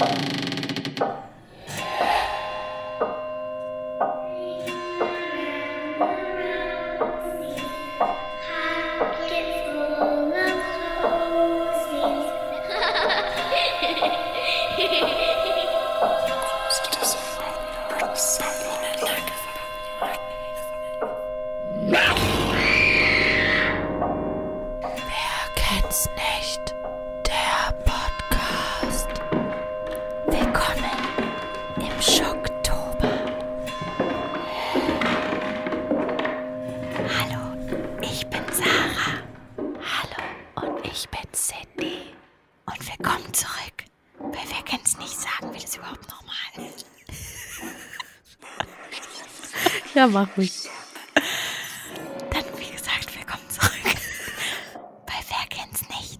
Wer Ja, mach ruhig. Dann, wie gesagt, willkommen zurück. Bei Wer kennt's nicht?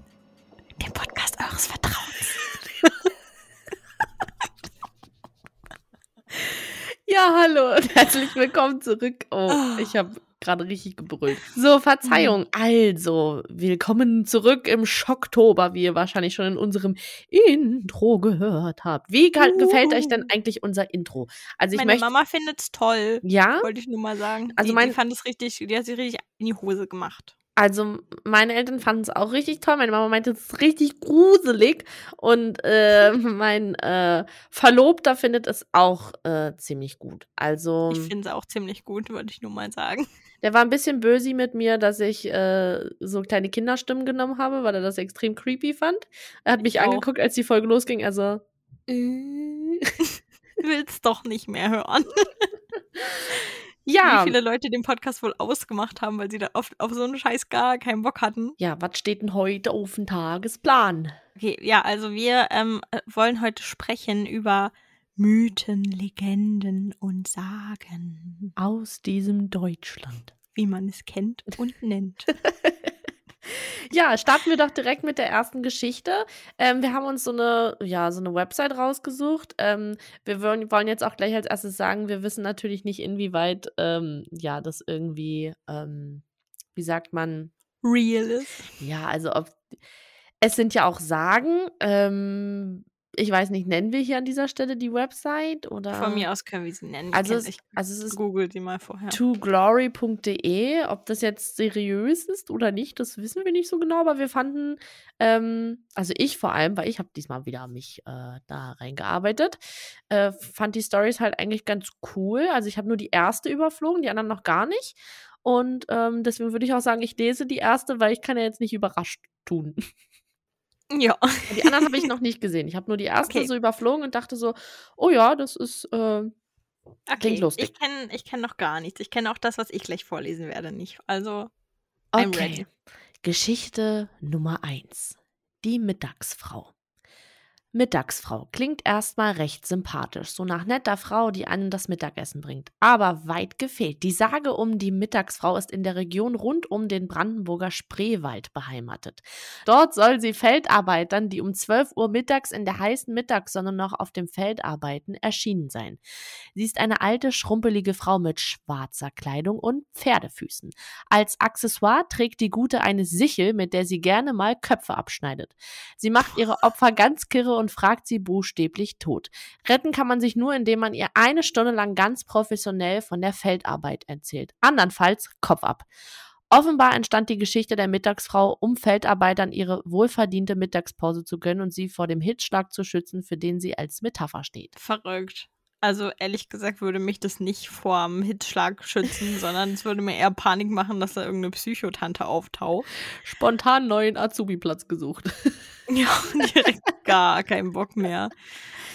Dem Podcast eures Vertrauens. Ja, hallo und herzlich willkommen zurück. Oh, ich habe gerade richtig gebrüllt. So, Verzeihung. Also, willkommen zurück im Schocktober, wie ihr wahrscheinlich schon in unserem Intro gehört habt. Wie ge- gefällt euch denn eigentlich unser Intro? Also, ich Meine möchte. Mama findet's toll. Ja? Wollte ich nur mal sagen. Also die, mein- die fand es richtig, die hat sich richtig in die Hose gemacht. Also, meine Eltern fanden es auch richtig toll. Meine Mama meinte, es ist richtig gruselig. Und äh, mein äh, Verlobter findet es auch äh, ziemlich gut. Also, Ich finde es auch ziemlich gut, wollte ich nur mal sagen. der war ein bisschen böse mit mir, dass ich äh, so kleine Kinderstimmen genommen habe, weil er das extrem creepy fand. Er hat mich Ich auch. angeguckt, als die Folge losging. Also, äh, Will's doch nicht mehr hören. ja. Wie viele Leute den Podcast wohl ausgemacht haben, weil sie da oft auf so einen Scheiß gar keinen Bock hatten. Ja, was steht denn heute auf dem Tagesplan? Okay, ja, also wir ähm, äh, wollen heute sprechen über Mythen, Legenden und Sagen, Aus diesem Deutschland. wie man es kennt und nennt. Ja, starten wir doch direkt mit der ersten Geschichte. Ähm, wir haben uns so eine, ja, so eine Website rausgesucht. Ähm, wir wollen, wollen jetzt auch gleich als erstes sagen, wir wissen natürlich nicht, inwieweit, ähm, ja, das irgendwie, ähm, wie sagt man, Real ist. ja, also ob, es sind ja auch Sagen. Ähm, ich weiß nicht, nennen wir hier an dieser Stelle die Website oder? Von mir aus können wir sie nennen. Also, es, ich also es ist google sie mal vorher. toglory.de. Ob das jetzt seriös ist oder nicht, das wissen wir nicht so genau, aber wir fanden, ähm, also ich vor allem, weil ich habe diesmal wieder mich äh, da reingearbeitet, äh, fand die Stories halt eigentlich ganz cool. Also ich habe nur die erste überflogen, die anderen noch gar nicht. Und ähm, deswegen würde ich auch sagen, ich lese die erste, weil ich kann ja jetzt nicht überrascht tun. Ja. Die anderen habe ich noch nicht gesehen. Ich habe nur die erste Okay. so überflogen und dachte so, oh ja, das ist äh, Okay, lustig. ich kenne ich kenn noch gar nichts. Ich kenne auch das, was ich gleich vorlesen werde, nicht. Also, I'm Okay. ready. Geschichte Nummer 1. Die Mittagsfrau. Mittagsfrau klingt erstmal recht sympathisch, so nach netter Frau, die einen das Mittagessen bringt. Aber weit gefehlt. Die Sage um die Mittagsfrau ist in der Region rund um den Brandenburger Spreewald beheimatet. Dort soll sie Feldarbeitern, die um 12 Uhr mittags in der heißen Mittagssonne noch auf dem Feld arbeiten, erschienen sein. Sie ist eine alte, schrumpelige Frau mit schwarzer Kleidung und Pferdefüßen. Als Accessoire trägt die Gute eine Sichel, mit der sie gerne mal Köpfe abschneidet. Sie macht ihre Opfer ganz kirre und fragt sie buchstäblich tot. Retten kann man sich nur, indem man ihr eine Stunde lang ganz professionell von der Feldarbeit erzählt. Andernfalls Kopf ab. Offenbar entstand die Geschichte der Mittagsfrau, um Feldarbeitern ihre wohlverdiente Mittagspause zu gönnen und sie vor dem Hitzschlag zu schützen, für den sie als Metapher steht. Verrückt. Also, ehrlich gesagt, würde mich das nicht vorm Hitzschlag schützen, sondern es würde mir eher Panik machen, dass da irgendeine Psychotante auftaucht. Spontan neuen Azubi-Platz gesucht. Ja, direkt gar keinen Bock mehr.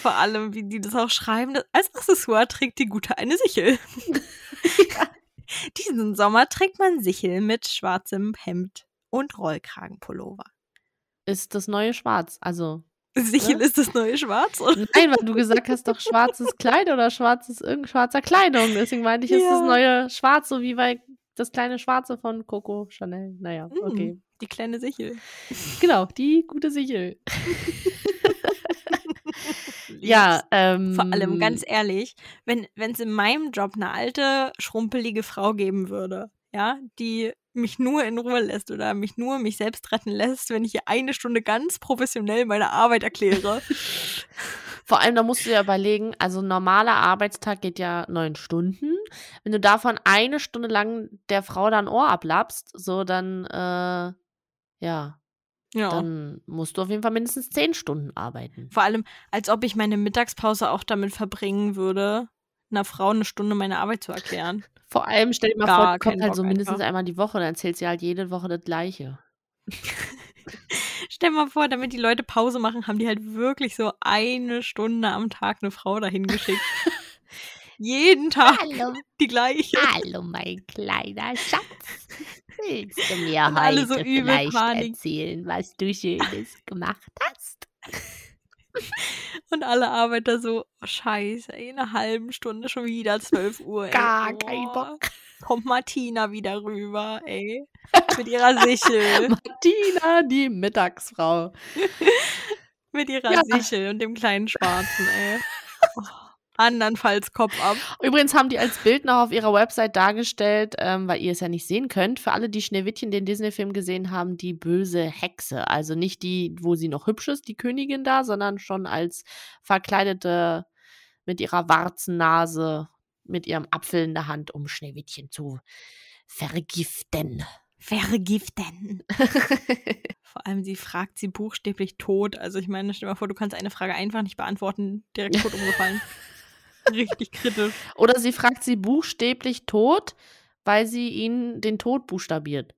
Vor allem, wie die das auch schreiben. Als Accessoire trägt die Gute eine Sichel. Diesen Sommer trägt man Sichel mit schwarzem Hemd und Rollkragenpullover. Ist das neue Schwarz. Also. Sichel ist das neue Schwarz, oder? Nein, weil du gesagt hast doch schwarzes Kleid oder schwarzes, irgendein schwarzer Kleidung. Deswegen meinte ich, ist das Ja. neue Schwarz, so wie bei das kleine Schwarze von Coco Chanel. Naja, Mm. okay. Die kleine Sichel. Genau, die gute Sichel. Ja, ähm. Vor allem, ganz ehrlich, wenn es in meinem Job eine alte, schrumpelige Frau geben würde, ja, die mich nur in Ruhe lässt oder mich nur mich selbst retten lässt, wenn ich ihr eine Stunde ganz professionell meine Arbeit erkläre. Vor allem, da musst du ja überlegen, also ein normaler Arbeitstag geht ja neun Stunden. Wenn du davon eine Stunde lang der Frau dann Ohr ablappst, so dann, äh, ja, Ja. dann musst du auf jeden Fall mindestens zehn Stunden arbeiten. Vor allem, als ob ich meine Mittagspause auch damit verbringen würde, einer Frau eine Stunde meine Arbeit zu erklären. Vor allem, stell dir mal Gar vor, kommt halt Bock so mindestens einfach. einmal die Woche, dann erzählt sie halt jede Woche das Gleiche. Stell mal vor, damit die Leute Pause machen, haben die halt wirklich so eine Stunde am Tag eine Frau dahin geschickt. Jeden Tag Hallo, die gleiche. hallo, mein kleiner Schatz. Willst du mir Und alle heute so übel vielleicht Panik. erzählen, was du Schönes gemacht hast? Und alle Arbeiter so, oh, scheiße, ey, in einer halben Stunde schon wieder 12 Uhr. Ey. Gar Oh, kein Bock. Kommt Martina wieder rüber, ey. Mit ihrer Sichel. Martina, die Mittagsfrau. mit ihrer Ja. Sichel und dem kleinen Schwarzen, ey. Oh, andernfalls Kopf ab. Übrigens haben die als Bild noch auf ihrer Website dargestellt, ähm, weil ihr es ja nicht sehen könnt, für alle, die Schneewittchen, den Disney-Film gesehen haben, die böse Hexe. Also nicht die, wo sie noch hübsch ist, die Königin da, sondern schon als verkleidete mit ihrer Warzennase, mit ihrem Apfel in der Hand, um Schneewittchen zu vergiften. Vergiften. Vor allem, sie fragt sie buchstäblich tot. Also ich meine, stell dir mal vor, du kannst eine Frage einfach nicht beantworten, direkt tot umgefallen. Richtig kritisch. Oder sie fragt sie buchstäblich tot, weil sie ihnen den Tod buchstabiert.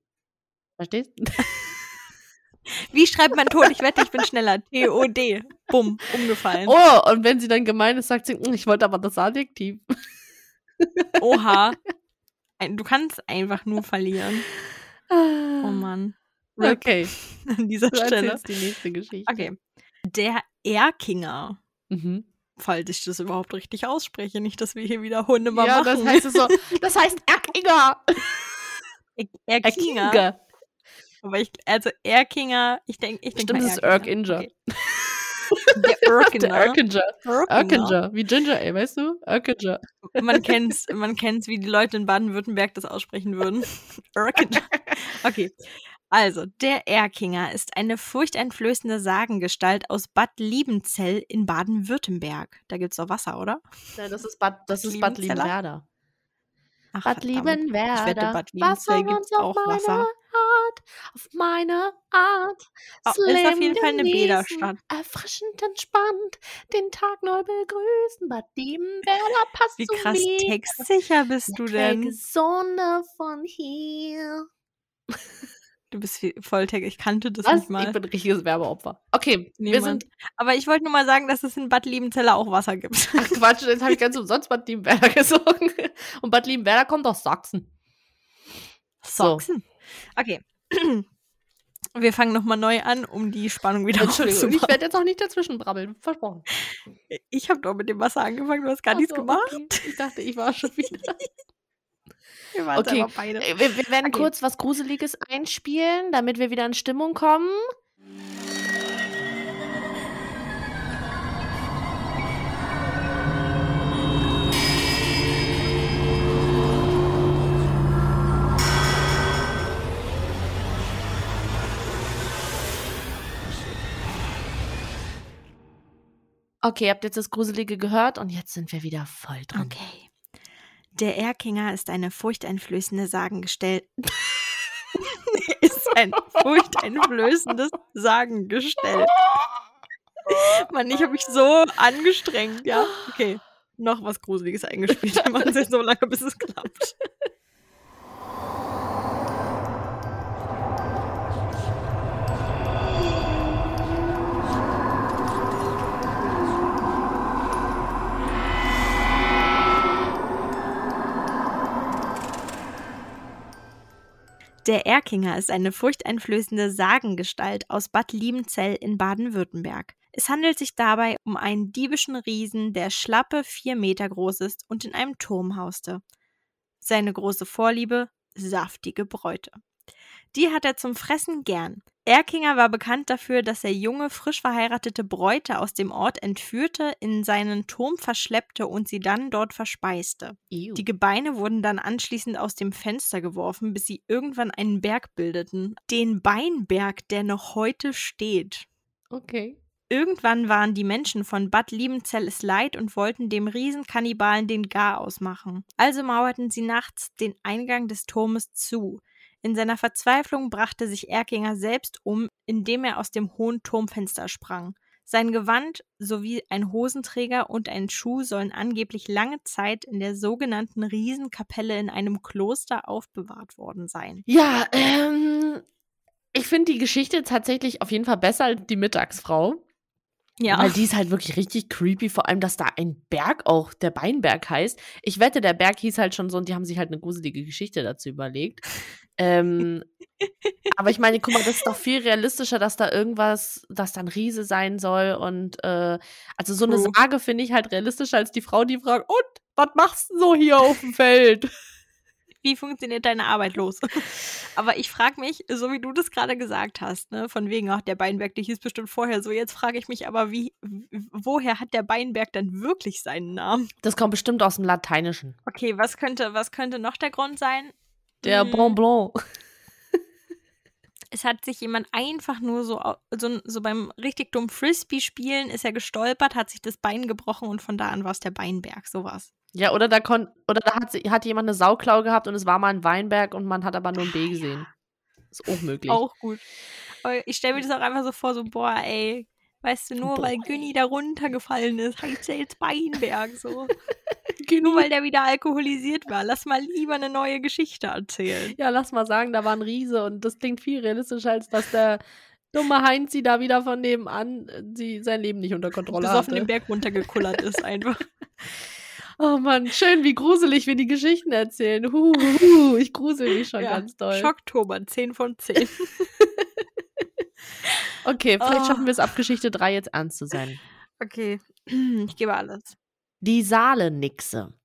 Verstehst? Wie schreibt man tot? Ich wette, ich bin schneller. T-O-D. Bumm, umgefallen. Oh, und wenn sie dann gemein ist, sagt sie, "Mm, ich wollte aber das Adjektiv. Oha. Du kannst einfach nur verlieren. Oh Mann. RIP Okay, An dieser du Stelle. die nächste Geschichte. Okay. Der Erkinger. Mhm. Falls ich das überhaupt richtig ausspreche. Nicht, dass wir hier wieder Hunde mal Ja, machen. das heißt es so, das heißt Erkinger. Er- Erkinger. Erkinger. Aber ich, also Erkinger, ich denke, ich denke Stimmt, mal es ist Erkinger. Okay. Der Erkinger. Der Erkinger. Erkinger. Erkinger. Wie Ginger Ale, weißt du? Erkinger. Man kennt's, man kennt's, wie die Leute in Baden-Württemberg das aussprechen würden. Erkinger. Okay. Also, der Erkinger ist eine furchteinflößende Sagengestalt aus Bad Liebenzell in Baden-Württemberg. Da gibt's doch Wasser, oder? Nein, das ist Bad, das ist Bad? Liebenwerder. Ach, Bad verdammt. Liebenwerder. Ich wette, Bad Liebenzell gibt's und auch auf meine Wasser. Art, auf meine Art. Oh, ist auf jeden Fall eine Bäderstadt. Erfrischend entspannt, den Tag neu begrüßen. Bad Liebenwerder passt Wie zu krass mir. textsicher bist du denn? Sonne von hier. Du bist viel- voll Text. Ich kannte das Was? nicht Ich mal. bin ein richtiges Werbeopfer. Okay, wir Niemand. sind. Aber ich wollte nur mal sagen, dass es in Bad Liebenzeller auch Wasser gibt. Ach Quatsch, jetzt habe ich ganz umsonst Bad Liebenwerder gesungen. Und Bad Liebenwerder kommt aus Sachsen. So. Sachsen. Okay. Wir fangen nochmal neu an, um die Spannung wieder Entschuldigung, ich werde jetzt auch nicht dazwischen brabbeln. Versprochen. Ich habe doch mit dem Wasser angefangen, du hast gar Ach nichts so, gemacht. okay. Ich dachte, ich war schon wieder. Wir waren Okay. einfach beide. Äh, Wir, wir werden Okay. kurz was Gruseliges einspielen, damit wir wieder in Stimmung kommen. Okay, ihr habt jetzt das Gruselige gehört und jetzt sind wir wieder voll drin. Okay. Der Erkinger ist eine furchteinflößende Sagengestell. ist ein furchteinflößendes Sagengestell. Mann, ich habe mich so angestrengt, ja. Okay. Noch was Gruseliges eingespielt. Wir machen es jetzt so lange, bis es klappt. Der Erkinger ist eine furchteinflößende Sagengestalt aus Bad Liebenzell in Baden-Württemberg. Es handelt sich dabei um einen diebischen Riesen, der schlappe vier Meter groß ist und in einem Turm hauste. Seine große Vorliebe? Saftige Bräute. Die hat er zum Fressen gern. Erkinger war bekannt dafür, dass er junge, frisch verheiratete Bräute aus dem Ort entführte, in seinen Turm verschleppte und sie dann dort verspeiste. Ew. Die Gebeine wurden dann anschließend aus dem Fenster geworfen, bis sie irgendwann einen Berg bildeten. Den Beinberg, der noch heute steht. Okay. Irgendwann waren die Menschen von Bad Liebenzell es leid und wollten dem Riesenkannibalen den Garaus machen. Also mauerten sie nachts den Eingang des Turmes zu. In seiner Verzweiflung brachte sich Erkinger selbst um, indem er aus dem hohen Turmfenster sprang. Sein Gewand sowie ein Hosenträger und ein Schuh sollen angeblich lange Zeit in der sogenannten Riesenkapelle in einem Kloster aufbewahrt worden sein. Ja, ähm, ich finde die Geschichte tatsächlich auf jeden Fall besser als die Mittagsfrau. Ja. Weil die ist halt wirklich richtig creepy, vor allem, dass da ein Berg auch der Beinberg heißt. Ich wette, der Berg hieß halt schon so und die haben sich halt eine gruselige Geschichte dazu überlegt. Ähm, aber ich meine, guck mal, das ist doch viel realistischer, dass da irgendwas, dass da ein Riese sein soll und äh, also so eine. Sage finde ich halt realistischer als die Frau, die fragt, und was machst du so hier auf dem Feld? Wie funktioniert deine Arbeit los? Aber ich frage mich, so wie du das gerade gesagt hast, ne, von wegen, ach, der Beinberg, der hieß bestimmt vorher so. Jetzt frage ich mich aber, wie, woher hat der Beinberg dann wirklich seinen Namen? Das kommt bestimmt aus dem Lateinischen. Okay, was könnte, was könnte noch der Grund sein? Der Hm, Bon Blanc. Es hat sich jemand einfach nur so, so, so beim richtig dummen Frisbee-Spielen ist er gestolpert, hat sich das Bein gebrochen und von da an war es der Beinberg, sowas. Ja, oder da kon oder da hat, hat jemand eine Sauklau gehabt und es war mal ein Weinberg und man hat aber nur ein B gesehen. Ist auch möglich. Auch gut. Aber ich stelle mir das auch einfach so vor, so, boah, ey, weißt du, nur weil Boah. Günni da runtergefallen ist, heißt er jetzt Beinberg so. Nur weil der wieder alkoholisiert war. Lass mal lieber eine neue Geschichte erzählen. Ja, lass mal sagen, da war ein Riese und das klingt viel realistischer, als dass der dumme Heinzi da wieder von nebenan äh, sie sein Leben nicht unter Kontrolle den hatte. Berg runtergekullert ist einfach. Oh Mann, schön, wie gruselig wir die Geschichten erzählen. Huh, huh, ich grusel mich schon Ja, ganz doll. Schocktober, 10 von 10. Okay, vielleicht Oh. schaffen wir es ab Geschichte 3 jetzt ernst zu sein. Okay, ich gebe alles. Die Saale-Nixe.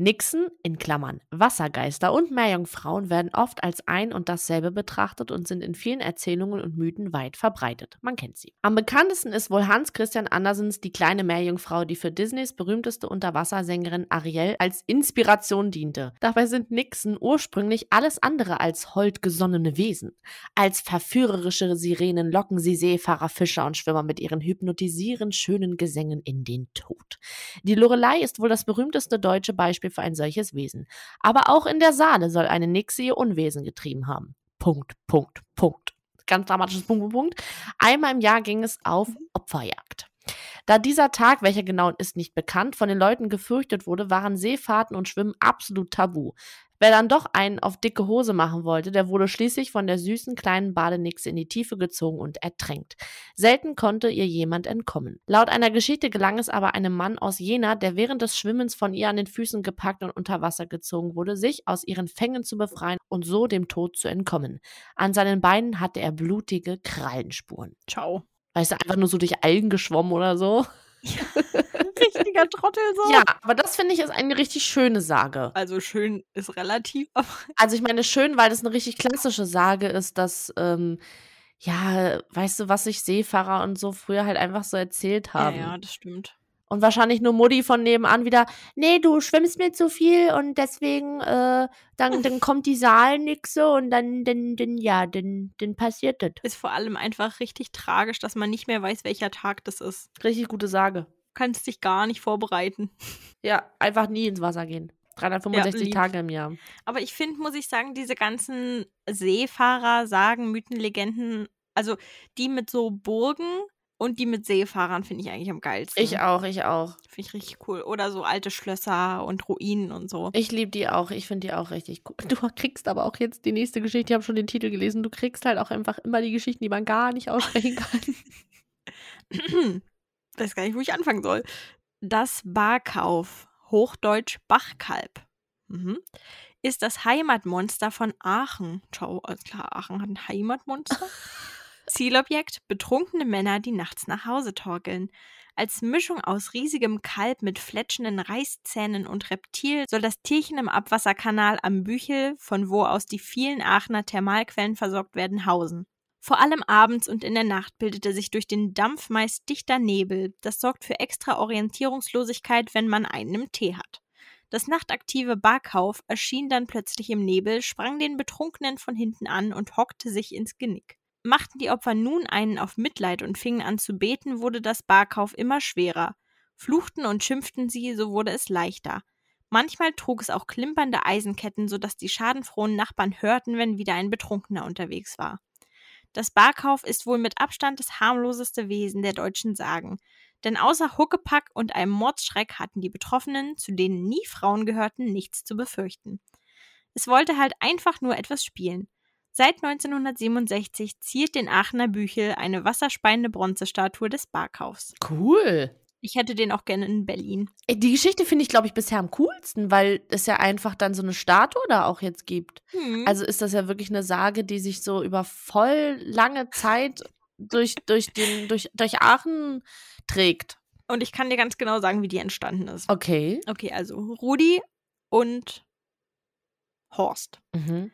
Nixen, in Klammern Wassergeister und Meerjungfrauen werden oft als ein und dasselbe betrachtet und sind in vielen Erzählungen und Mythen weit verbreitet. Man kennt sie. Am bekanntesten ist wohl Hans Christian Andersens Die kleine Meerjungfrau, die für Disneys berühmteste Unterwassersängerin Ariel als Inspiration diente. Dabei sind Nixen ursprünglich alles andere als holdgesonnene Wesen. Als verführerische Sirenen locken sie Seefahrer, Fischer und Schwimmer mit ihren hypnotisierend schönen Gesängen in den Tod. Die Lorelei ist wohl das berühmteste deutsche Beispiel für ein solches Wesen. Aber auch in der Saale soll eine Nixe ihr Unwesen getrieben haben. Punkt, Punkt, Punkt. Ganz dramatisches Punkt, Punkt, Punkt. Einmal im Jahr ging es auf Opferjagd. Da dieser Tag, welcher genau ist nicht bekannt, von den Leuten gefürchtet wurde, waren Seefahrten und Schwimmen absolut tabu. Wer dann doch einen auf dicke Hose machen wollte, der wurde schließlich von der süßen kleinen Badenixe in die Tiefe gezogen und ertränkt. Selten konnte ihr jemand entkommen. Laut einer Geschichte gelang es aber einem Mann aus Jena, der während des Schwimmens von ihr an den Füßen gepackt und unter Wasser gezogen wurde, sich aus ihren Fängen zu befreien und so dem Tod zu entkommen. An seinen Beinen hatte er blutige Krallenspuren. Ciao. Weißt du, einfach nur so durch Algen geschwommen oder so. Richtiger Trottel so. Ja, aber das finde ich ist eine richtig schöne Sage. Also schön ist relativ, aber Also ich meine schön, weil das eine richtig klassische Sage ist, dass, ähm, ja, weißt du, was sich Seefahrer und so früher halt einfach so erzählt ja, haben. ja, das stimmt. Und wahrscheinlich nur Mutti von nebenan wieder, nee, du schwimmst mir zu viel und deswegen, äh, dann, dann kommt die Saalnixe und dann, dann, dann, ja, dann, dann passiert das. Ist vor allem einfach richtig tragisch, dass man nicht mehr weiß, welcher Tag das ist. Richtig gute Sage. Du kannst dich gar nicht vorbereiten. Ja, einfach nie ins Wasser gehen. 365 lieb. Tage im Jahr. Aber ich finde, muss ich sagen, diese ganzen Seefahrer, Sagen, Mythen, Legenden, also die mit so Burgen und die mit Seefahrern finde ich eigentlich am geilsten. Ich auch, ich auch. Finde ich richtig cool. Oder so alte Schlösser und Ruinen und so. Ich liebe die auch. Ich finde die auch richtig cool. Du kriegst aber auch jetzt die nächste Geschichte. Ich habe schon den Titel gelesen. Du kriegst halt auch einfach immer die Geschichten, die man gar nicht aussprechen kann. weiß gar nicht, wo ich anfangen soll. Das Barkauf, Hochdeutsch Bachkalb, mhm. ist das Heimatmonster von Aachen. Ciao, alles klar, Aachen hat ein Heimatmonster. Zielobjekt: betrunkene Männer, die nachts nach Hause torkeln. Als Mischung aus riesigem Kalb mit fletschenden Reißzähnen und Reptil soll das Tierchen im Abwasserkanal am Büchel, von wo aus die vielen Aachener Thermalquellen versorgt werden, hausen. Vor allem abends und in der Nacht bildete sich durch den Dampf meist dichter Nebel. Das sorgt für extra Orientierungslosigkeit, wenn man einen im Tee hat. Das nachtaktive Barkauf erschien dann plötzlich im Nebel, sprang den Betrunkenen von hinten an und hockte sich ins Genick. Machten die Opfer nun einen auf Mitleid und fingen an zu beten, wurde das Barkauf immer schwerer. Fluchten und schimpften sie, so wurde es leichter. Manchmal trug es auch klimpernde Eisenketten, sodass die schadenfrohen Nachbarn hörten, wenn wieder ein Betrunkener unterwegs war. Das Barkauf ist wohl mit Abstand das harmloseste Wesen der deutschen Sagen. Denn außer Huckepack und einem Mordsschreck hatten die Betroffenen, zu denen nie Frauen gehörten, nichts zu befürchten. Es wollte halt einfach nur etwas spielen. Seit 1967 ziert den Aachener Büchel eine wasserspeiende Bronzestatue des Barkaufs. Cool. Ich hätte den auch gerne in Berlin. Ey, Die Geschichte finde ich, glaube ich, bisher am coolsten, weil es ja einfach dann so eine Statue da auch jetzt gibt. Hm. Also ist das ja wirklich eine Sage, die sich so über voll lange Zeit durch, durch, den, durch, durch Aachen trägt. und ich kann dir ganz genau sagen, wie die entstanden ist. Okay. Okay, also Rudi und Horst Mhm.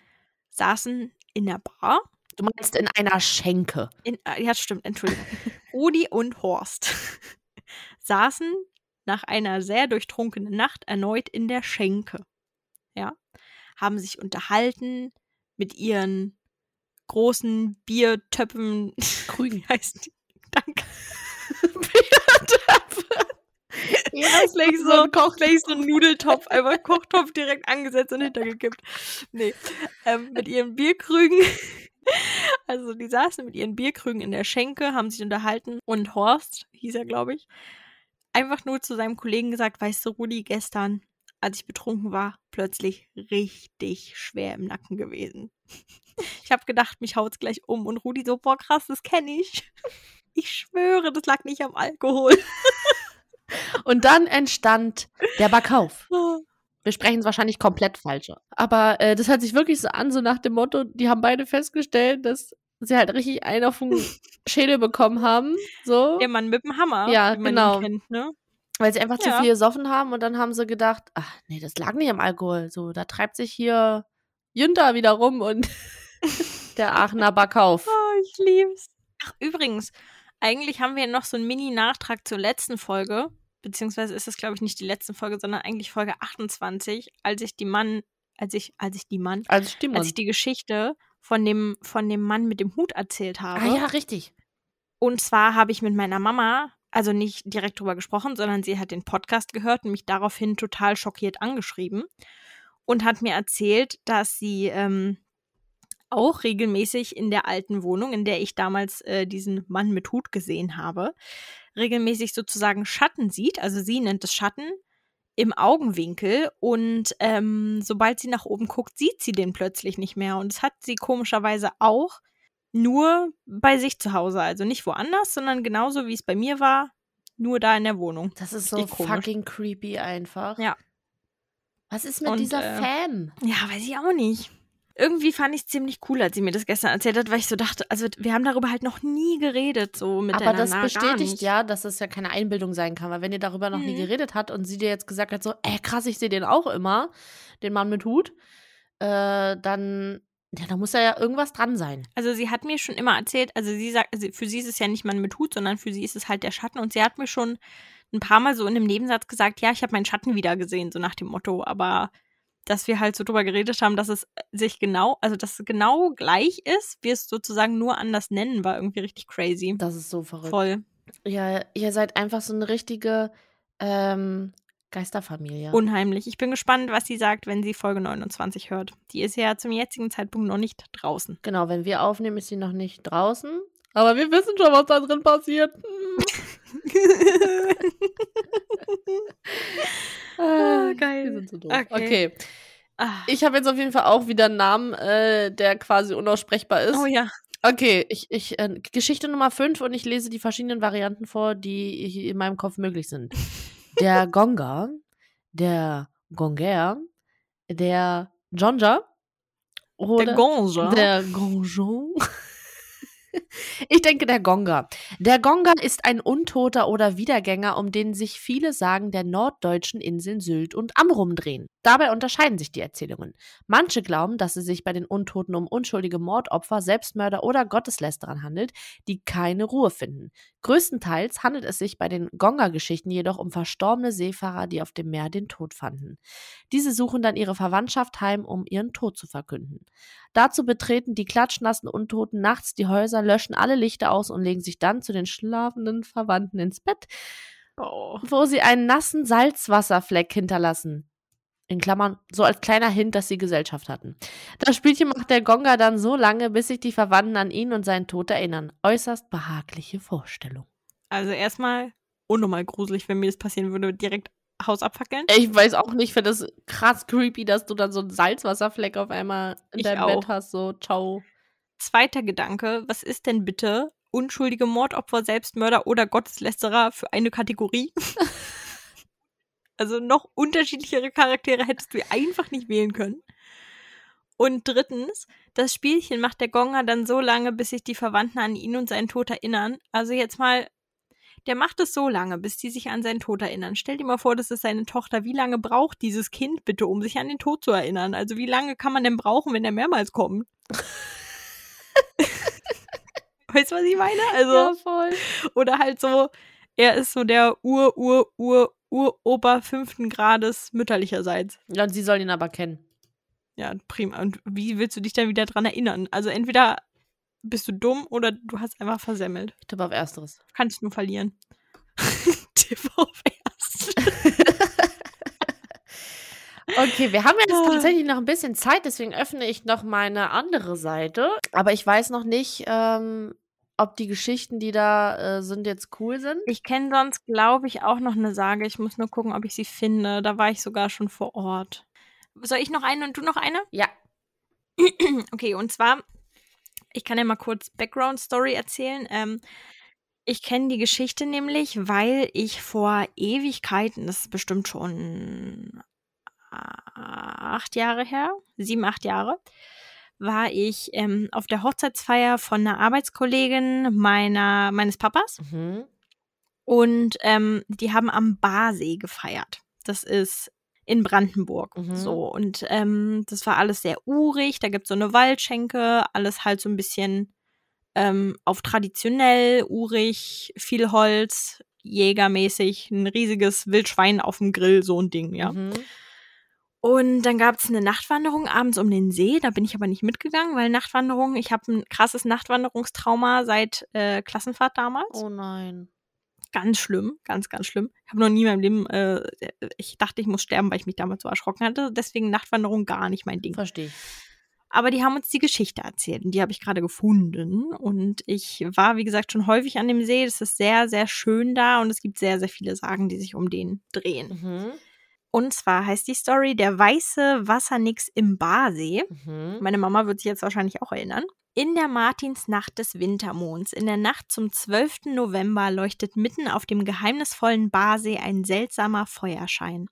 saßen in der Bar. Du meinst in einer Schenke. In, äh, ja, stimmt, Entschuldigung. Rudi und Horst saßen nach einer sehr durchtrunkenen Nacht erneut in der Schenke. Ja, haben sich unterhalten mit ihren großen Biertöpfen. Krügen. Heißen die? Danke. Ja, Das ist gleich so, gleich so ein Nudeltopf, einfach Kochtopf direkt angesetzt und hintergekippt. Nee, ähm, mit ihren Bierkrügen. Also die saßen mit ihren Bierkrügen in der Schenke, haben sich unterhalten und Horst, hieß er, glaube ich, einfach nur zu seinem Kollegen gesagt, weißt du, Rudi, gestern, als ich betrunken war, plötzlich richtig schwer im Nacken gewesen. Ich habe gedacht, mich haut's gleich um und Rudi so, boah, krass, das kenne ich. Ich schwöre, das lag nicht am Alkohol. Und dann entstand der Barkauf. Wir sprechen es wahrscheinlich komplett falsch. Aber äh, das hört sich wirklich so an, so nach dem Motto, die haben beide festgestellt, dass sie halt richtig einen auf den Schädel bekommen haben. So. Der Mann mit dem Hammer, Ja, genau. kennt, ne? Weil sie einfach zu Ja. viel gesoffen haben und dann haben sie gedacht, ach nee, das lag nicht am Alkohol. So, da treibt sich hier Jünter wieder rum und der Aachener Barkauf. Oh, ich lieb's. Ach, übrigens, eigentlich haben wir noch so einen Mini-Nachtrag zur letzten Folge. Beziehungsweise ist es, glaube ich, nicht die letzte Folge, sondern eigentlich Folge 28, als ich die Mann, als ich, als ich die Mann, Also stimmt. als ich die Geschichte von dem, von dem Mann mit dem Hut erzählt habe. Ah ja, richtig. Und zwar habe ich mit meiner Mama, also nicht direkt drüber gesprochen, sondern sie hat den Podcast gehört und mich daraufhin total schockiert angeschrieben und hat mir erzählt, dass sie ähm, auch regelmäßig in der alten Wohnung, in der ich damals äh, diesen Mann mit Hut gesehen habe, regelmäßig sozusagen Schatten sieht. Also sie nennt es Schatten im Augenwinkel und ähm, sobald sie nach oben guckt, sieht sie den plötzlich nicht mehr. Und das hat sie komischerweise auch nur bei sich zu Hause. Also nicht woanders, sondern genauso wie es bei mir war, nur da in der Wohnung. Das ist so komisch. fucking creepy einfach. Ja. Was ist mit Und, dieser äh, Fan? Ja, weiß ich auch nicht. Irgendwie fand ich es ziemlich cool, als sie mir das gestern erzählt hat, weil ich so dachte, also wir haben darüber halt noch nie geredet, so miteinander. Aber das bestätigt ja, dass es ja keine Einbildung sein kann, weil wenn ihr darüber noch nie Mhm. geredet habt und sie dir jetzt gesagt hat, so, ey krass, ich sehe den auch immer, den Mann mit Hut, äh, dann, ja, da muss da ja irgendwas dran sein. Also sie hat mir schon immer erzählt, also sie sagt, also für sie ist es ja nicht Mann mit Hut, sondern für sie ist es halt der Schatten. Und sie hat mir schon ein paar Mal so in einem Nebensatz gesagt, ja, ich habe meinen Schatten wieder gesehen, so nach dem Motto. Aber dass wir halt so drüber geredet haben, dass es sich genau, also dass es genau gleich ist, wir es sozusagen nur anders nennen, war irgendwie richtig crazy. Das ist so verrückt. Voll. Ja, ihr seid einfach so eine richtige ähm, Geisterfamilie. Unheimlich. Ich bin gespannt, was sie sagt, wenn sie Folge 29 hört. Die ist ja zum jetzigen Zeitpunkt noch nicht draußen. genau, wenn wir aufnehmen, ist sie noch nicht draußen. Aber wir wissen schon, was da drin passiert. Ah, Wir geil. sind so doof. Okay. okay. Ah. Ich habe jetzt auf jeden Fall auch wieder einen Namen, äh, der quasi unaussprechbar ist. Oh ja. Okay, ich, ich, äh, Geschichte Nummer 5 und ich lese die verschiedenen Varianten vor, die in meinem Kopf möglich sind. Der Gonga, der Gonger, der Jonja oder Der Gonge. der Gonjon. Ich denke, der Gonga. Der Gonga ist ein Untoter oder Wiedergänger, um den sich viele Sagen der norddeutschen Inseln Sylt und Amrum drehen. Dabei unterscheiden sich die Erzählungen. Manche glauben, dass es sich bei den Untoten um unschuldige Mordopfer, Selbstmörder oder Gotteslästerern handelt, die keine Ruhe finden. Größtenteils handelt es sich bei den Gonga-Geschichten jedoch um verstorbene Seefahrer, die auf dem Meer den Tod fanden. Diese suchen dann ihre Verwandtschaft heim, um ihren Tod zu verkünden. Dazu betreten die klatschnassen Untoten nachts die Häuser, löschen alle Lichter aus und legen sich dann zu den schlafenden Verwandten ins Bett, Oh. wo sie einen nassen Salzwasserfleck hinterlassen. In Klammern, so als kleiner Hint, dass sie Gesellschaft hatten. Das Spielchen macht der Gonga dann so lange, bis sich die Verwandten an ihn und seinen Tod erinnern. Äußerst behagliche Vorstellung. Also erstmal unnormal gruselig, wenn mir das passieren würde, direkt Haus abfackeln. Ich weiß auch nicht, ich finde das krass creepy, dass du dann so einen Salzwasserfleck auf einmal in Ich deinem auch. Bett hast. So, ciao. Zweiter Gedanke, was ist denn bitte unschuldige Mordopfer, Selbstmörder oder Gotteslästerer für eine Kategorie? also noch unterschiedlichere Charaktere hättest du einfach nicht wählen können. Und drittens, das Spielchen macht der Gonger dann so lange, bis sich die Verwandten an ihn und seinen Tod erinnern. Also jetzt mal, der macht es so lange, bis die sich an seinen Tod erinnern. Stell dir mal vor, das ist seine Tochter. Wie lange braucht dieses Kind bitte, um sich an den Tod zu erinnern? Also wie lange kann man denn brauchen, wenn er mehrmals kommt? weißt du, was ich meine? Also, voll. oder halt so, er ist so der Ur, Ur, Ur, Uropa fünften Grades mütterlicherseits. Ja, und sie soll ihn aber kennen. Ja, prima. Und wie willst du dich dann wieder dran erinnern? Also entweder bist du dumm oder du hast einfach versemmelt. Ich tippe auf Ersteres. Kannst nur verlieren. Tipp auf erst. Okay, wir haben jetzt Ah. tatsächlich noch ein bisschen Zeit, deswegen öffne ich noch meine andere Seite. Aber ich weiß noch nicht, ähm, ob die Geschichten, die da äh, sind, jetzt cool sind. Ich kenne sonst, glaube ich, auch noch eine Sage. Ich muss nur gucken, ob ich sie finde. Da war ich sogar schon vor Ort. Soll ich noch eine und du noch eine? Ja. Okay, und zwar, ich kann ja mal kurz Background Story erzählen. Ähm, ich kenne die Geschichte nämlich, weil ich vor Ewigkeiten, das ist bestimmt schon acht Jahre her, sieben, acht Jahre, war ich ähm, auf der Hochzeitsfeier von einer Arbeitskollegin meiner, meines Papas. Mhm. Und ähm, die haben am Barsee gefeiert. Das ist in Brandenburg. Mhm. So. Und ähm, das war alles sehr urig. Da gibt es so eine Waldschenke, alles halt so ein bisschen ähm, auf traditionell, urig, viel Holz, jägermäßig, ein riesiges Wildschwein auf dem Grill, so ein Ding, ja. Mhm. Und dann gab es eine Nachtwanderung abends um den See. Da bin ich aber nicht mitgegangen, weil Nachtwanderung, ich habe ein krasses Nachtwanderungstrauma seit äh, Klassenfahrt damals. Oh nein. Ganz schlimm, ganz, ganz schlimm. Ich habe noch nie in meinem Leben, äh, ich dachte, ich muss sterben, weil ich mich damals so erschrocken hatte. Deswegen Nachtwanderung gar nicht mein Ding. Verstehe ich. Aber die haben uns die Geschichte erzählt und die habe ich gerade gefunden. Und ich war, wie gesagt, schon häufig an dem See. Das ist sehr, sehr schön da und es gibt sehr, sehr viele Sagen, die sich um den drehen. Mhm. Und zwar heißt die Story Der weiße Wassernix im Barsee. Mhm. Meine Mama wird sich jetzt wahrscheinlich auch erinnern. In der Martinsnacht des Wintermonds, in der Nacht zum 12. November, leuchtet mitten auf dem geheimnisvollen Barsee ein seltsamer Feuerschein.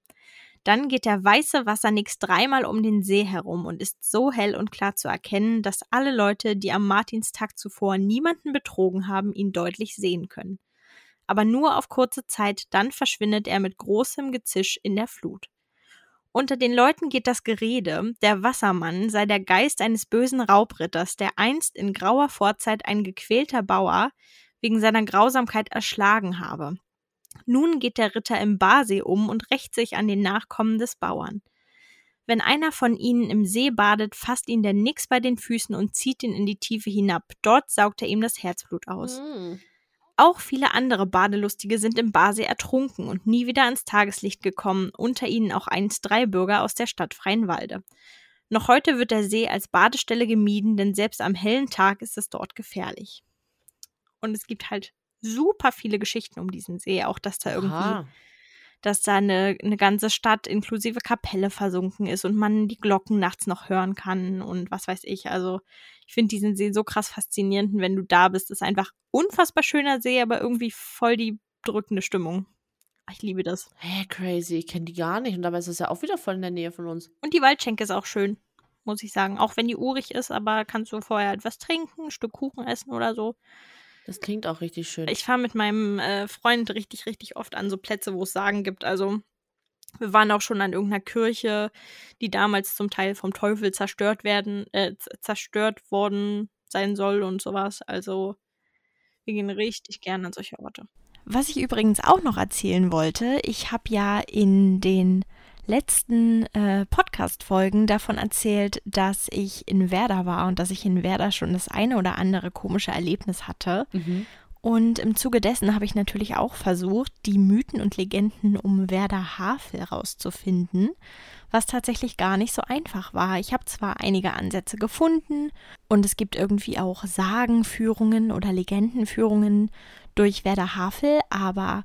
Dann geht der weiße Wassernix dreimal um den See herum und ist so hell und klar zu erkennen, dass alle Leute, die am Martinstag zuvor niemanden betrogen haben, ihn deutlich sehen können. Aber nur auf kurze Zeit, dann verschwindet er mit großem Gezisch in der Flut. Unter den Leuten geht das Gerede, der Wassermann sei der Geist eines bösen Raubritters, der einst in grauer Vorzeit ein gequälter Bauer wegen seiner Grausamkeit erschlagen habe. Nun geht der Ritter im Barsee um und rächt sich an den Nachkommen des Bauern. Wenn einer von ihnen im See badet, fasst ihn der Nix bei den Füßen und zieht ihn in die Tiefe hinab. Dort saugt er ihm das Herzblut aus. Mhm. Auch viele andere Badelustige sind im Barsee ertrunken und nie wieder ans Tageslicht gekommen, unter ihnen auch einst drei Bürger aus der Stadt Freienwalde. Noch heute wird der See als Badestelle gemieden, denn selbst am hellen Tag ist es dort gefährlich. Und es gibt halt super viele Geschichten um diesen See, auch dass da irgendwie Aha. Dass da eine, eine ganze Stadt inklusive Kapelle versunken ist und man die Glocken nachts noch hören kann und was weiß ich. Also ich finde diesen See so krass faszinierend und wenn du da bist, ist einfach unfassbar schöner See, aber irgendwie voll die drückende Stimmung. Ich liebe das. Hä, crazy. Ich kenne die gar nicht. Und dabei ist es ja auch wieder voll in der Nähe von uns. Und die Waldschenke ist auch schön, muss ich sagen. Auch wenn die urig ist, aber kannst du vorher etwas trinken, ein Stück Kuchen essen oder so. Das klingt auch richtig schön. Ich fahre mit meinem äh, Freund richtig, richtig oft an so Plätze, wo es Sagen gibt. Also wir waren auch schon an irgendeiner Kirche, die damals zum Teil vom Teufel zerstört werden, äh, zerstört worden sein soll und sowas. Also wir gehen richtig gerne an solche Orte. Was ich übrigens auch noch erzählen wollte, ich habe ja in den letzten äh, Podcast-Folgen davon erzählt, dass ich in Werder war und dass ich in Werder schon das eine oder andere komische Erlebnis hatte. Mhm. Und im Zuge dessen habe ich natürlich auch versucht, die Mythen und Legenden um Werder Havel rauszufinden, was tatsächlich gar nicht so einfach war. Ich habe zwar einige Ansätze gefunden und es gibt irgendwie auch Sagenführungen oder Legendenführungen durch Werder Havel, aber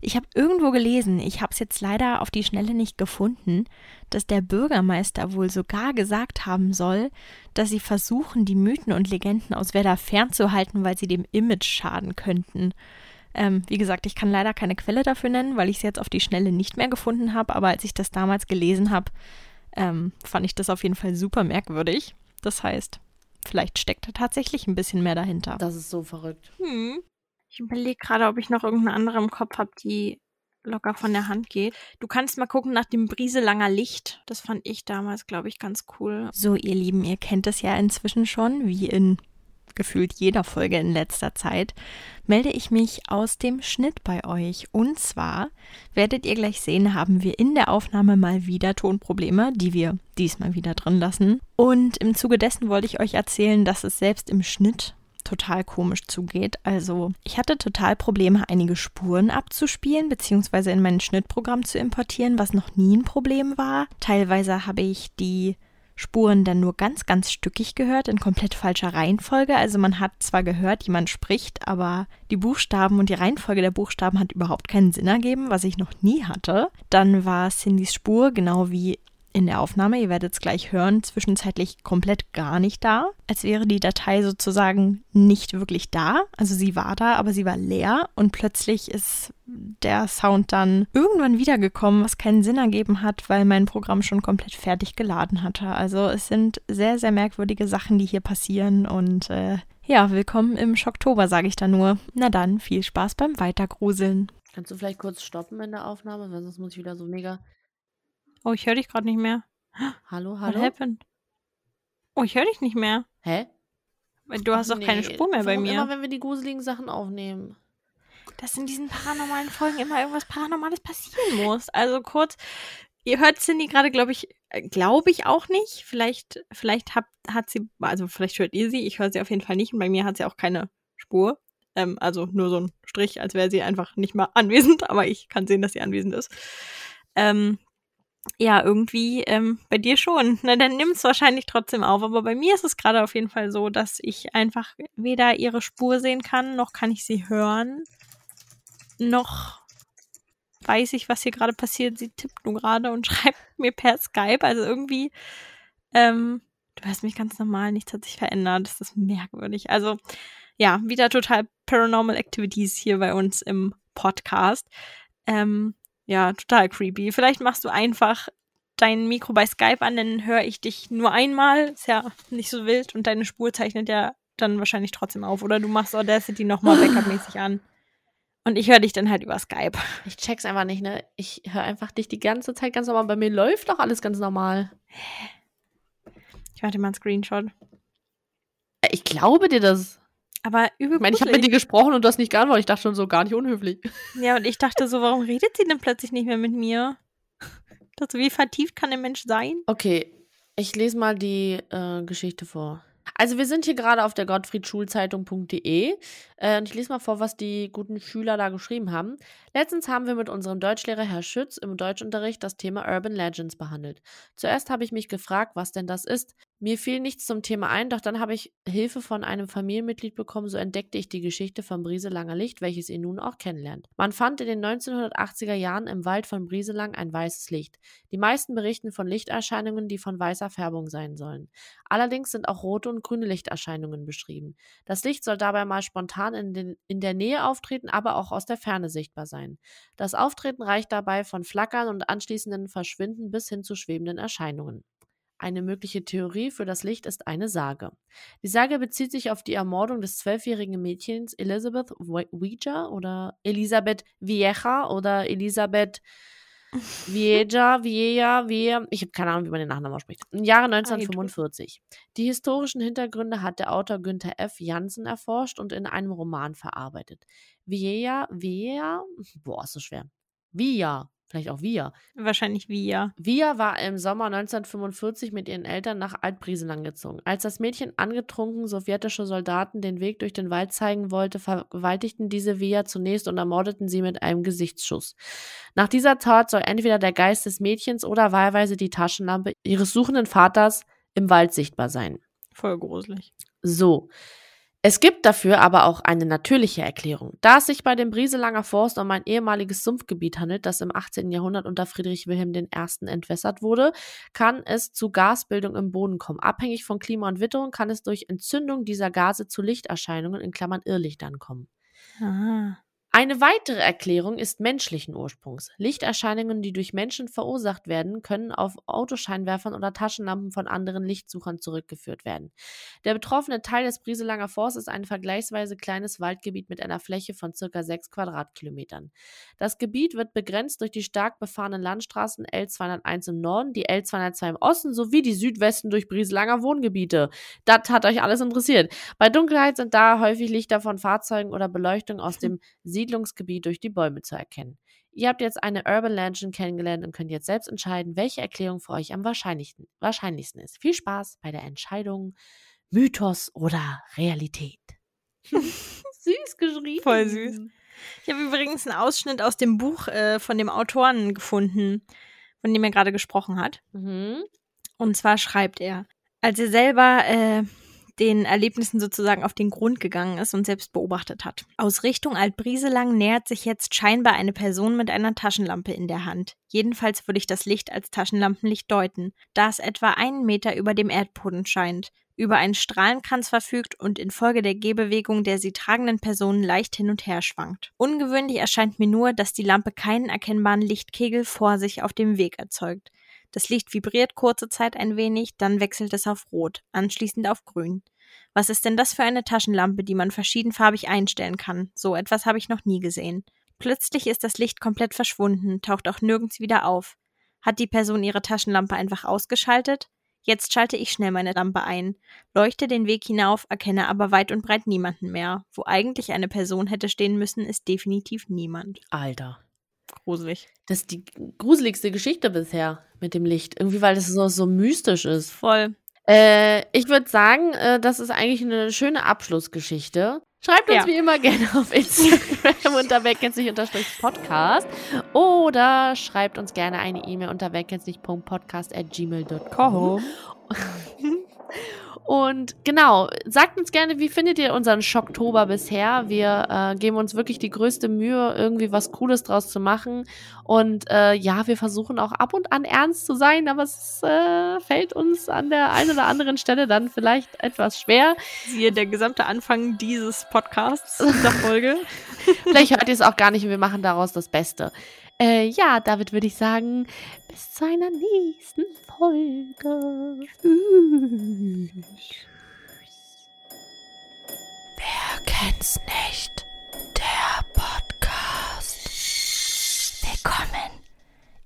ich habe irgendwo gelesen, ich habe es jetzt leider auf die Schnelle nicht gefunden, dass der Bürgermeister wohl sogar gesagt haben soll, dass sie versuchen, die Mythen und Legenden aus Werder fernzuhalten, weil sie dem Image schaden könnten. Ähm, wie gesagt, ich kann leider keine Quelle dafür nennen, weil ich es jetzt auf die Schnelle nicht mehr gefunden habe, aber als ich das damals gelesen habe, ähm, fand ich das auf jeden Fall super merkwürdig. Das heißt, vielleicht steckt da tatsächlich ein bisschen mehr dahinter. Das ist so verrückt. Hm. Ich überlege gerade, ob ich noch irgendeine andere im Kopf habe, die locker von der Hand geht. Du kannst mal gucken nach dem Brieselanger Licht. Das fand ich damals, glaube ich, ganz cool. So, ihr Lieben, ihr kennt es ja inzwischen schon, wie in gefühlt jeder Folge in letzter Zeit, melde ich mich aus dem Schnitt bei euch. Und zwar werdet ihr gleich sehen, haben wir in der Aufnahme mal wieder Tonprobleme, die wir diesmal wieder drin lassen. Und im Zuge dessen wollte ich euch erzählen, dass es selbst im Schnitt total komisch zugeht. Also ich hatte total Probleme, einige Spuren abzuspielen bzw. in mein Schnittprogramm zu importieren, was noch nie ein Problem war. Teilweise habe ich die Spuren dann nur ganz, ganz stückig gehört, in komplett falscher Reihenfolge. Also man hat zwar gehört, jemand spricht, aber die Buchstaben und die Reihenfolge der Buchstaben hat überhaupt keinen Sinn ergeben, was ich noch nie hatte. Dann war Cindys Spur, genau wie in der Aufnahme, ihr werdet es gleich hören, zwischenzeitlich komplett gar nicht da. Als wäre die Datei sozusagen nicht wirklich da. Also sie war da, aber sie war leer und plötzlich ist der Sound dann irgendwann wiedergekommen, was keinen Sinn ergeben hat, weil mein Programm schon komplett fertig geladen hatte. Also es sind sehr, sehr merkwürdige Sachen, die hier passieren und äh, ja, willkommen im Schocktober, sage ich da nur. Na dann, viel Spaß beim Weitergruseln. Kannst du vielleicht kurz stoppen in der Aufnahme, weil sonst muss ich wieder so mega Oh, ich höre dich gerade nicht mehr. Hallo, hallo? What happened? Oh, ich höre dich nicht mehr. Hä? Du hast doch keine Spur mehr bei mir. Immer wenn wir die gruseligen Sachen aufnehmen. Dass in diesen paranormalen Folgen immer irgendwas Paranormales passieren muss. Also kurz, ihr hört Cindy gerade, glaube ich, äh, glaube ich auch nicht. Vielleicht, vielleicht hat, hat sie, also vielleicht hört ihr sie. Ich höre sie auf jeden Fall nicht. Und bei mir hat sie auch keine Spur. Ähm, also nur so ein Strich, als wäre sie einfach nicht mal anwesend. Aber ich kann sehen, dass sie anwesend ist. Ähm, ja, irgendwie ähm, bei dir schon. Na, dann nimm es wahrscheinlich trotzdem auf. Aber bei mir ist es gerade auf jeden Fall so, dass ich einfach weder ihre Spur sehen kann, noch kann ich sie hören, noch weiß ich, was hier gerade passiert. Sie tippt nur gerade und schreibt mir per Skype. Also irgendwie, ähm, du hörst mich ganz normal, nichts hat sich verändert. Das ist merkwürdig. Also, ja, wieder total Paranormal Activities hier bei uns im Podcast. Ähm, ja, total creepy. Vielleicht machst du einfach dein Mikro bei Skype an, dann höre ich dich nur einmal. Ist ja nicht so wild und deine Spur zeichnet ja dann wahrscheinlich trotzdem auf. Oder du machst Audacity nochmal Backup-mäßig an. Und ich höre dich dann halt über Skype. Ich check's einfach nicht, ne? Ich höre einfach dich die ganze Zeit ganz normal. Bei mir läuft doch alles ganz normal. Ich warte mal einen Screenshot. Ich glaube dir das. Aber übel Ich meine, ich habe mit dir gesprochen und du hast nicht geantwortet. Ich dachte schon so, gar nicht unhöflich. Ja, und ich dachte so, warum redet sie denn plötzlich nicht mehr mit mir? Dachte, wie vertieft kann der Mensch sein? Okay, ich lese mal die äh, Geschichte vor. Also wir sind hier gerade auf der gottfriedschulzeitung.de äh, und ich lese mal vor, was die guten Schüler da geschrieben haben. Letztens haben wir mit unserem Deutschlehrer Herr Schütz im Deutschunterricht das Thema Urban Legends behandelt. Zuerst habe ich mich gefragt, was denn das ist. Mir fiel nichts zum Thema ein, doch dann habe ich Hilfe von einem Familienmitglied bekommen, so entdeckte ich die Geschichte von Brieselanger Licht, welches ihr nun auch kennenlernt. Man fand in den 1980er Jahren im Wald von Brieselang ein weißes Licht. Die meisten berichten von Lichterscheinungen, die von weißer Färbung sein sollen. Allerdings sind auch rote und grüne Lichterscheinungen beschrieben. Das Licht soll dabei mal spontan in, den, in der Nähe auftreten, aber auch aus der Ferne sichtbar sein. Das Auftreten reicht dabei von Flackern und anschließenden Verschwinden bis hin zu schwebenden Erscheinungen. Eine mögliche Theorie für das Licht ist eine Sage. Die Sage bezieht sich auf die Ermordung des zwölfjährigen Mädchens Elizabeth Ouija oder Elisabeth Vieja oder Elisabeth Vieja, Vieja, Vieja, ich habe keine Ahnung, wie man den Nachnamen ausspricht. Im Jahre 1945. Die historischen Hintergründe hat der Autor Günther F. Jansen erforscht und in einem Roman verarbeitet. Vieja, Vieja, boah, ist so schwer. Via, Vielleicht auch Via. Wahrscheinlich wir. Via war im Sommer 1945 mit ihren Eltern nach Altbrieselang gezogen. Als das Mädchen angetrunken sowjetische Soldaten den Weg durch den Wald zeigen wollte, vergewaltigten diese Via zunächst und ermordeten sie mit einem Gesichtsschuss. Nach dieser Tat soll entweder der Geist des Mädchens oder wahlweise die Taschenlampe ihres suchenden Vaters im Wald sichtbar sein. Voll gruselig. So. Es gibt dafür aber auch eine natürliche Erklärung. Da es sich bei dem Brieselanger Forst um ein ehemaliges Sumpfgebiet handelt, das im 18. Jahrhundert unter Friedrich Wilhelm I. entwässert wurde, kann es zu Gasbildung im Boden kommen. Abhängig von Klima und Witterung kann es durch Entzündung dieser Gase zu Lichterscheinungen in Klammern Irrlichtern kommen. Ah. Eine weitere Erklärung ist menschlichen Ursprungs. Lichterscheinungen, die durch Menschen verursacht werden, können auf Autoscheinwerfern oder Taschenlampen von anderen Lichtsuchern zurückgeführt werden. Der betroffene Teil des Brieselanger Forsts ist ein vergleichsweise kleines Waldgebiet mit einer Fläche von circa 6 Quadratkilometern. Das Gebiet wird begrenzt durch die stark befahrenen Landstraßen L201 im Norden, die L202 im Osten sowie die Südwesten durch Brieselanger Wohngebiete. Das hat euch alles interessiert. Bei Dunkelheit sind da häufig Lichter von Fahrzeugen oder Beleuchtung aus dem Siedlungsgebiet durch die Bäume zu erkennen. Ihr habt jetzt eine Urban Legend kennengelernt und könnt jetzt selbst entscheiden, welche Erklärung für euch am wahrscheinlichsten, wahrscheinlichsten ist. Viel Spaß bei der Entscheidung Mythos oder Realität. süß geschrieben. Voll süß. Ich habe übrigens einen Ausschnitt aus dem Buch äh, von dem Autoren gefunden, von dem er gerade gesprochen hat. Mhm. Und zwar schreibt er, als er selber äh, den Erlebnissen sozusagen auf den Grund gegangen ist und selbst beobachtet hat. Aus Richtung Altbrieselang nähert sich jetzt scheinbar eine Person mit einer Taschenlampe in der Hand. Jedenfalls würde ich das Licht als Taschenlampenlicht deuten, da es etwa einen Meter über dem Erdboden scheint, über einen Strahlenkranz verfügt und infolge der Gehbewegung der sie tragenden Personen leicht hin und her schwankt. Ungewöhnlich erscheint mir nur, dass die Lampe keinen erkennbaren Lichtkegel vor sich auf dem Weg erzeugt. Das Licht vibriert kurze Zeit ein wenig, dann wechselt es auf Rot, anschließend auf Grün. Was ist denn das für eine Taschenlampe, die man verschiedenfarbig einstellen kann? So etwas habe ich noch nie gesehen. Plötzlich ist das Licht komplett verschwunden, taucht auch nirgends wieder auf. Hat die Person ihre Taschenlampe einfach ausgeschaltet? Jetzt schalte ich schnell meine Lampe ein, leuchte den Weg hinauf, erkenne aber weit und breit niemanden mehr. Wo eigentlich eine Person hätte stehen müssen, ist definitiv niemand. Alter. Gruselig. Das ist die gruseligste Geschichte bisher mit dem Licht. Irgendwie, weil das so, so mystisch ist. Voll. Äh, ich würde sagen, äh, das ist eigentlich eine schöne Abschlussgeschichte. Schreibt uns Ja. wie immer gerne auf Instagram unter wegkennsicht-podcast oder schreibt uns gerne eine E-Mail unter wegkennsicht.podcast.gmail.com. Und genau, sagt uns gerne, wie findet ihr unseren Schocktober bisher? Wir äh, geben uns wirklich die größte Mühe, irgendwie was Cooles draus zu machen. Und äh, ja, wir versuchen auch ab und an ernst zu sein, aber es äh, fällt uns an der einen oder anderen Stelle dann vielleicht etwas schwer. Siehe der gesamte Anfang dieses Podcasts, dieser Folge. Vielleicht hört ihr es auch gar nicht und wir machen daraus das Beste. Äh, ja, damit würde ich sagen, bis zu einer nächsten Folge. Tschüss. Wer kennt's nicht? Der Podcast. Willkommen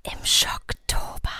im Schocktober.